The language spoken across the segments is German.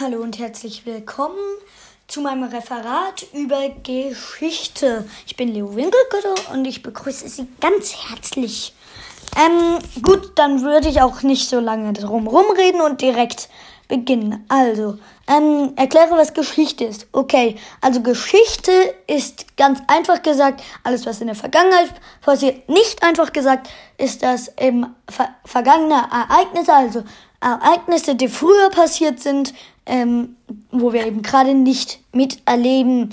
Hallo und herzlich willkommen zu meinem Referat über Geschichte. Ich bin Leo Winkelkötter und ich begrüße Sie ganz herzlich. Ähm, gut, dann würde ich auch nicht so lange drum rumreden und direkt beginnen. Also, ähm, erkläre, was Geschichte ist. Okay, also Geschichte ist ganz einfach gesagt, alles, was in der Vergangenheit passiert. Nicht einfach gesagt ist das im ver vergangene Ereignisse, also Ereignisse, die früher passiert sind, ähm, wo wir eben gerade nicht miterleben.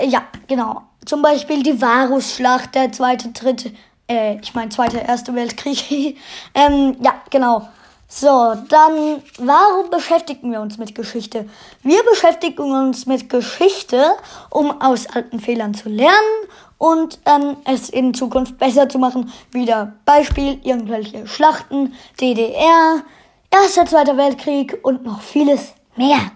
Ja, genau. Zum Beispiel die Varusschlacht, der zweite, dritte, äh, ich meine zweite, erste Weltkrieg. ähm, ja, genau. So, dann, warum beschäftigen wir uns mit Geschichte? Wir beschäftigen uns mit Geschichte, um aus alten Fehlern zu lernen und ähm, es in Zukunft besser zu machen. Wieder Beispiel, irgendwelche Schlachten, DDR, Erster, Zweiter Weltkrieg und noch vieles mehr.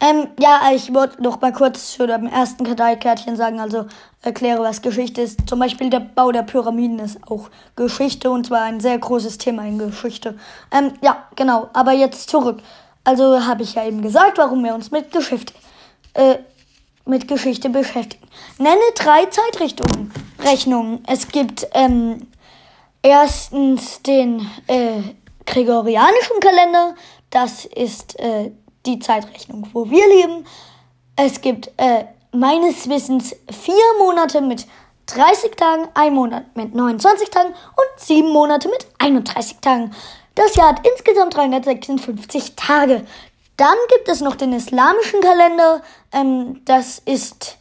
Ähm, ja, ich wollte noch mal kurz zu dem ersten Karteikärtchen sagen, also erkläre, was Geschichte ist. Zum Beispiel der Bau der Pyramiden ist auch Geschichte und zwar ein sehr großes Thema in Geschichte. Ähm, ja, genau, aber jetzt zurück. Also habe ich ja eben gesagt, warum wir uns mit Geschichte, äh, mit Geschichte beschäftigen. Nenne drei Zeitrichtungen, Rechnungen. Es gibt ähm, erstens den äh, gregorianischen Kalender, das ist äh, die Zeitrechnung, wo wir leben. Es gibt äh, meines Wissens vier Monate mit 30 Tagen, ein Monat mit 29 Tagen und sieben Monate mit 31 Tagen. Das Jahr hat insgesamt 356 Tage. Dann gibt es noch den islamischen Kalender. Ähm, das ist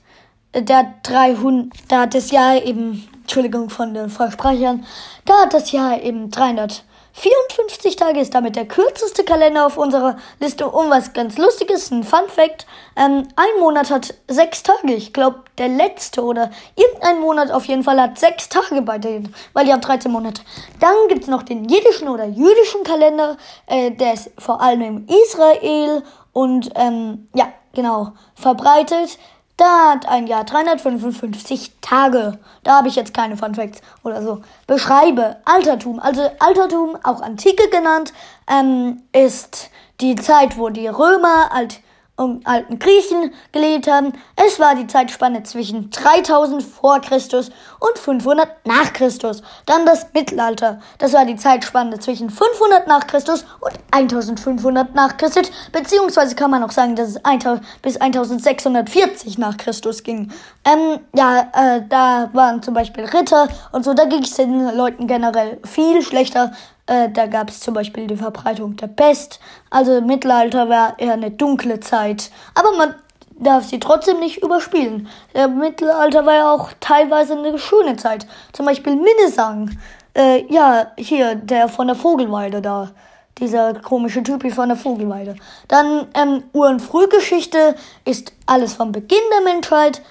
der 300, da hat das Jahr eben, Entschuldigung von den Versprechern, da hat das Jahr eben 300 54 Tage ist damit der kürzeste Kalender auf unserer Liste. Und was ganz Lustiges, ein Fun Fact, ähm, ein Monat hat sechs Tage. Ich glaube, der letzte oder irgendein Monat auf jeden Fall hat sechs Tage bei denen, weil die haben 13 Monate. Dann gibt's noch den jiddischen oder jüdischen Kalender, äh, der ist vor allem in Israel und ähm, ja, genau, verbreitet. Da hat ein Jahr 355 Tage. Da habe ich jetzt keine Fun Facts oder so. Beschreibe Altertum. Also Altertum, auch Antike genannt, ähm, ist die Zeit, wo die Römer, alt, und alten Griechen gelebt haben. Es war die Zeitspanne zwischen 3000 vor Christus und 500 nach Christus. Dann das Mittelalter. Das war die Zeitspanne zwischen 500 nach Christus und 1500 nach Christus. Beziehungsweise kann man auch sagen, dass es 1000 bis 1640 nach Christus ging. Ähm, ja, äh, da waren zum Beispiel Ritter und so. Da ging es den Leuten generell viel schlechter äh, da gab es zum Beispiel die Verbreitung der Pest. Also Mittelalter war eher eine dunkle Zeit. Aber man darf sie trotzdem nicht überspielen. Im Mittelalter war ja auch teilweise eine schöne Zeit. Zum Beispiel Minnesang. Äh, ja, hier, der von der Vogelweide da. Dieser komische Typ von der Vogelweide. Dann ähm, Ur- und Frühgeschichte ist alles vom Beginn der Menschheit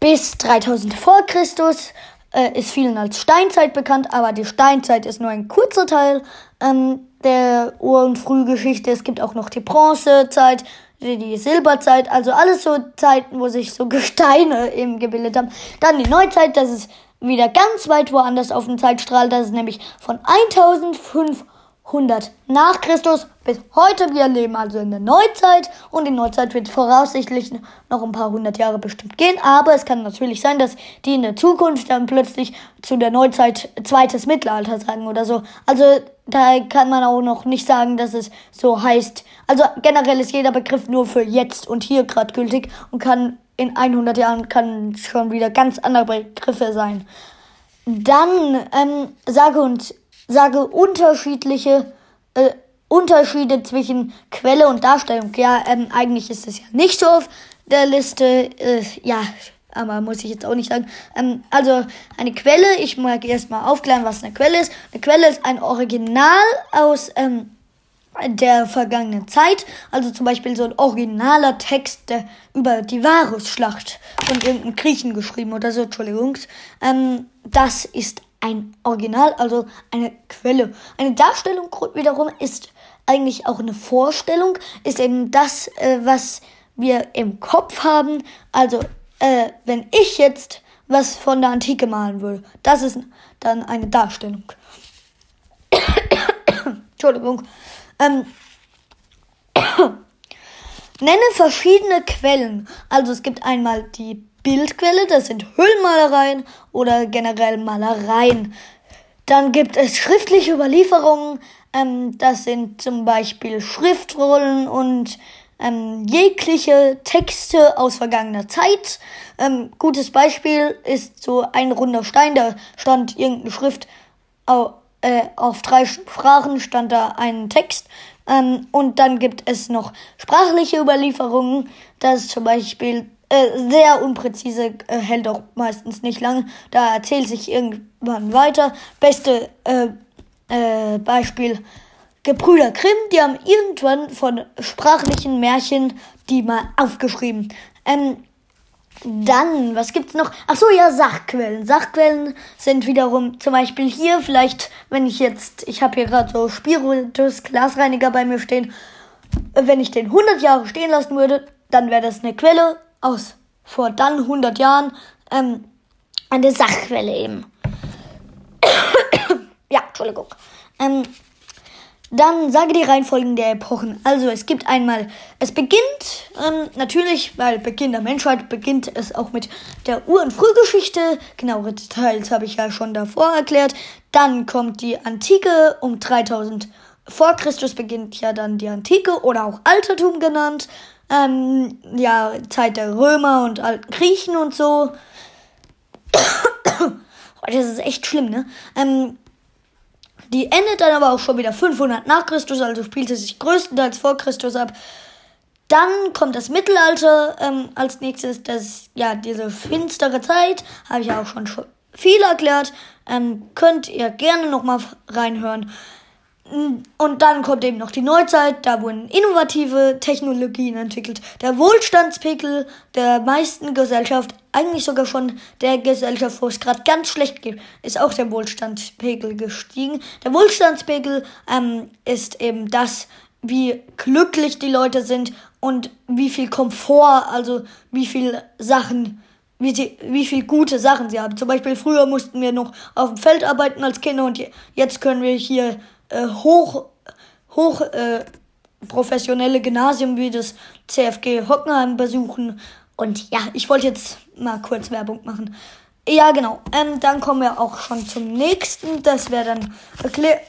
bis 3000 vor Christus äh, ist vielen als Steinzeit bekannt, aber die Steinzeit ist nur ein kurzer Teil ähm, der Ur- und Frühgeschichte. Es gibt auch noch die Bronzezeit, die, Silberzeit, also alles so Zeiten, wo sich so Gesteine eben gebildet haben. Dann die Neuzeit, das ist wieder ganz weit woanders auf dem Zeitstrahl, das ist nämlich von 1500 100 nach Christus bis heute wir leben also in der Neuzeit und die Neuzeit wird voraussichtlich noch ein paar hundert Jahre bestimmt gehen, aber es kann natürlich sein, dass die in der Zukunft dann plötzlich zu der Neuzeit zweites Mittelalter sagen oder so. Also da kann man auch noch nicht sagen, dass es so heißt. Also generell ist jeder Begriff nur für jetzt und hier gerade gültig und kann in 100 Jahren kann schon wieder ganz andere Begriffe sein. Dann ähm, sage und sage unterschiedliche äh, Unterschiede zwischen Quelle und Darstellung. Ja, ähm, eigentlich ist es ja nicht so auf der Liste. Äh, ja, aber muss ich jetzt auch nicht sagen. Ähm, also eine Quelle, ich mag erstmal aufklären, was eine Quelle ist. Eine Quelle ist ein Original aus ähm, der vergangenen Zeit. Also zum Beispiel so ein originaler Text der, über die Varusschlacht von irgendeinem Griechen geschrieben oder so, Entschuldigung. Ähm, das ist ein Original, also eine Quelle. Eine Darstellung wiederum ist eigentlich auch eine Vorstellung, ist eben das, äh, was wir im Kopf haben. Also, äh, wenn ich jetzt was von der Antike malen würde, das ist dann eine Darstellung. Entschuldigung. Ähm, Nenne verschiedene Quellen. Also es gibt einmal die Bildquelle, das sind Höhlenmalereien oder generell Malereien. Dann gibt es schriftliche Überlieferungen, ähm, das sind zum Beispiel Schriftrollen und ähm, jegliche Texte aus vergangener Zeit. Ähm, gutes Beispiel ist so ein runder Stein, da stand irgendeine Schrift auf, äh, auf drei Sprachen stand da ein Text. Ähm, und dann gibt es noch sprachliche Überlieferungen, das ist zum Beispiel äh, sehr unpräzise, äh, hält auch meistens nicht lang. Da erzählt sich irgendwann weiter. Beste äh, äh, Beispiel Gebrüder Grimm, die haben irgendwann von sprachlichen Märchen die mal aufgeschrieben. Ähm, dann, was gibt's noch? Ach so, ja, Sachquellen. Sachquellen sind wiederum zum Beispiel hier vielleicht, wenn ich jetzt, ich habe hier gerade so Spiritus Glasreiniger bei mir stehen, wenn ich den 100 Jahre stehen lassen würde, dann wäre das eine Quelle aus vor dann 100 Jahren, ähm, eine Sachquelle eben. ja, Entschuldigung. Ähm, dann sage die Reihenfolgen der Epochen. Also es gibt einmal, es beginnt ähm, natürlich, weil Beginn der Menschheit beginnt es auch mit der Ur- und Frühgeschichte. Genauere Details habe ich ja schon davor erklärt. Dann kommt die Antike um 3000 vor Christus beginnt ja dann die Antike oder auch Altertum genannt. Ähm, ja, Zeit der Römer und alten Griechen und so. das ist echt schlimm, ne? Ähm, die endet dann aber auch schon wieder 500 nach Christus, also spielt es sich größtenteils vor Christus ab. Dann kommt das Mittelalter ähm, als nächstes, das ja diese finstere Zeit, habe ich ja auch schon viel erklärt. Ähm, könnt ihr gerne nochmal reinhören. Und dann kommt eben noch die Neuzeit, da wurden innovative Technologien entwickelt. Der Wohlstandspegel der meisten Gesellschaft, eigentlich sogar schon der Gesellschaft, wo es gerade ganz schlecht geht, ist auch der Wohlstandspegel gestiegen. Der Wohlstandspegel ähm, ist eben das, wie glücklich die Leute sind und wie viel Komfort, also wie viel Sachen, wie, sie, wie viel gute Sachen sie haben. Zum Beispiel früher mussten wir noch auf dem Feld arbeiten als Kinder und jetzt können wir hier äh, hoch, hoch äh, professionelle Gymnasium wie das CFG Hockenheim besuchen. Und ja, ich wollte jetzt mal kurz Werbung machen. Ja, genau. Ähm, dann kommen wir auch schon zum nächsten. Das wäre dann erklärt.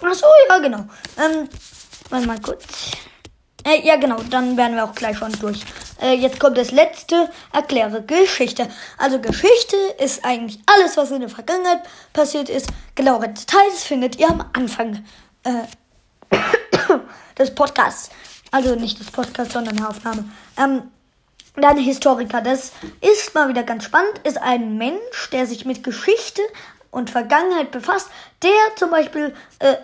Achso, ja, genau. Ähm, mal kurz. Äh, ja, genau, dann werden wir auch gleich schon durch. Äh, jetzt kommt das letzte, erkläre Geschichte. Also Geschichte ist eigentlich alles, was in der Vergangenheit passiert ist. Genauere Details findet ihr am Anfang äh, des Podcasts. Also nicht des Podcasts, sondern der Aufnahme. Ähm, dann Historiker. Das ist mal wieder ganz spannend. Ist ein Mensch, der sich mit Geschichte und Vergangenheit befasst, der zum Beispiel äh,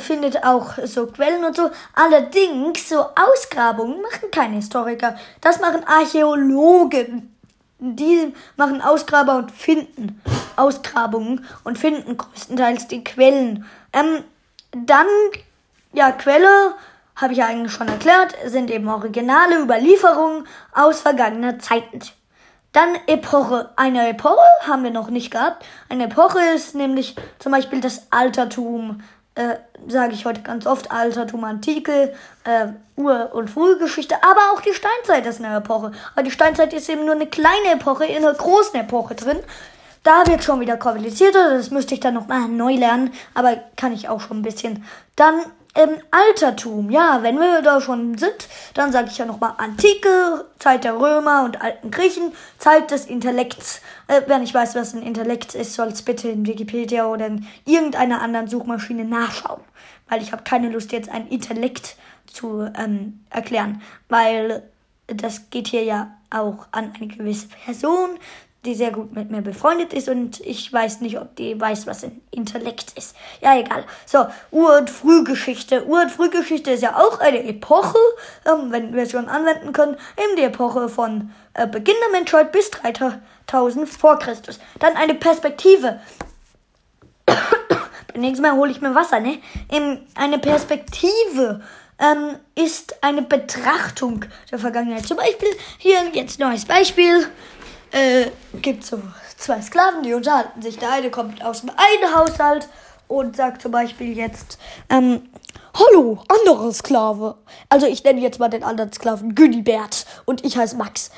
findet auch so Quellen und so. Allerdings, so Ausgrabungen machen keine Historiker. Das machen Archäologen. Die machen Ausgraber und finden Ausgrabungen und finden größtenteils die Quellen. Ähm, dann, ja, Quelle, habe ich ja eigentlich schon erklärt, sind eben originale Überlieferungen aus vergangener Zeiten. Dann Epoche. Eine Epoche haben wir noch nicht gehabt. Eine Epoche ist nämlich zum Beispiel das Altertum, äh, sage ich heute ganz oft, Altertum, Antike, äh, Ur- und Frühgeschichte, aber auch die Steinzeit ist eine Epoche. Aber die Steinzeit ist eben nur eine kleine Epoche in einer großen Epoche drin. Da wird schon wieder komplizierter, das müsste ich dann nochmal neu lernen, aber kann ich auch schon ein bisschen. Dann ähm, Altertum, ja, wenn wir da schon sind, dann sage ich ja nochmal Antike, Zeit der Römer und alten Griechen, Zeit des Intellekts. Äh, wer nicht weiß, was ein Intellekt ist, soll es bitte in Wikipedia oder in irgendeiner anderen Suchmaschine nachschauen. Weil ich habe keine Lust, jetzt ein Intellekt zu ähm, erklären. Weil das geht hier ja auch an eine gewisse Person, die sehr gut mit mir befreundet ist und ich weiß nicht, ob die weiß, was ein Intellekt ist. Ja, egal. So, Ur- und Frühgeschichte. Ur- und Frühgeschichte ist ja auch eine Epoche, ähm, wenn wir es schon anwenden können, eben die Epoche von äh, Beginn der Menschheit bis 3000 vor Christus. Dann eine Perspektive. Beim nächsten Mal hole ich mir Wasser, ne? Ähm, eine Perspektive ähm, ist eine Betrachtung der Vergangenheit. Zum Beispiel hier jetzt neues Beispiel äh, gibt so zwei Sklaven, die unterhalten sich. Der eine kommt aus dem einen Haushalt und sagt zum Beispiel jetzt, ähm, Hallo, anderer Sklave. Also ich nenne jetzt mal den anderen Sklaven Günibert und ich heiße Max.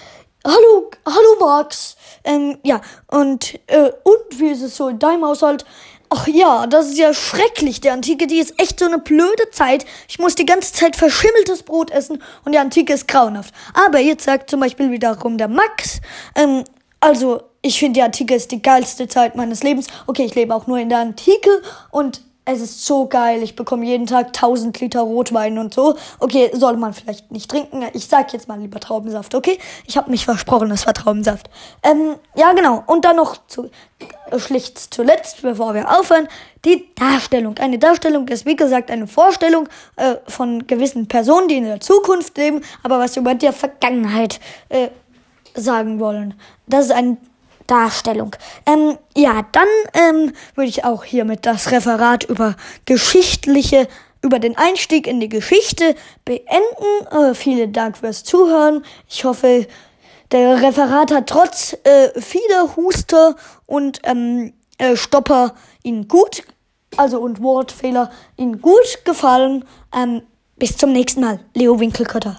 Hallo, hallo Max. Ähm, ja, und, äh, und wie ist es so in deinem Haushalt? Ach ja, das ist ja schrecklich. Der Antike, die ist echt so eine blöde Zeit. Ich muss die ganze Zeit verschimmeltes Brot essen und die Antike ist grauenhaft. Aber jetzt sagt zum Beispiel wiederum der Max, ähm, also ich finde die Antike ist die geilste Zeit meines Lebens. Okay, ich lebe auch nur in der Antike und es ist so geil. Ich bekomme jeden Tag 1000 Liter Rotwein und so. Okay, soll man vielleicht nicht trinken. Ich sag jetzt mal lieber Traubensaft, okay? Ich habe mich versprochen, es war Traubensaft. Ähm, ja, genau. Und dann noch zu, äh, schlicht zuletzt, bevor wir aufhören, die Darstellung. Eine Darstellung ist, wie gesagt, eine Vorstellung äh, von gewissen Personen, die in der Zukunft leben, aber was über die Vergangenheit äh, sagen wollen. Das ist ein Darstellung. Ähm, ja, dann ähm, würde ich auch hiermit das Referat über geschichtliche, über den Einstieg in die Geschichte beenden. Äh, vielen Dank fürs Zuhören. Ich hoffe, der Referat hat trotz äh, vieler Huster und ähm, äh, Stopper Ihnen gut, also und Wortfehler Ihnen gut gefallen. Ähm, bis zum nächsten Mal. Leo Winkelkötter.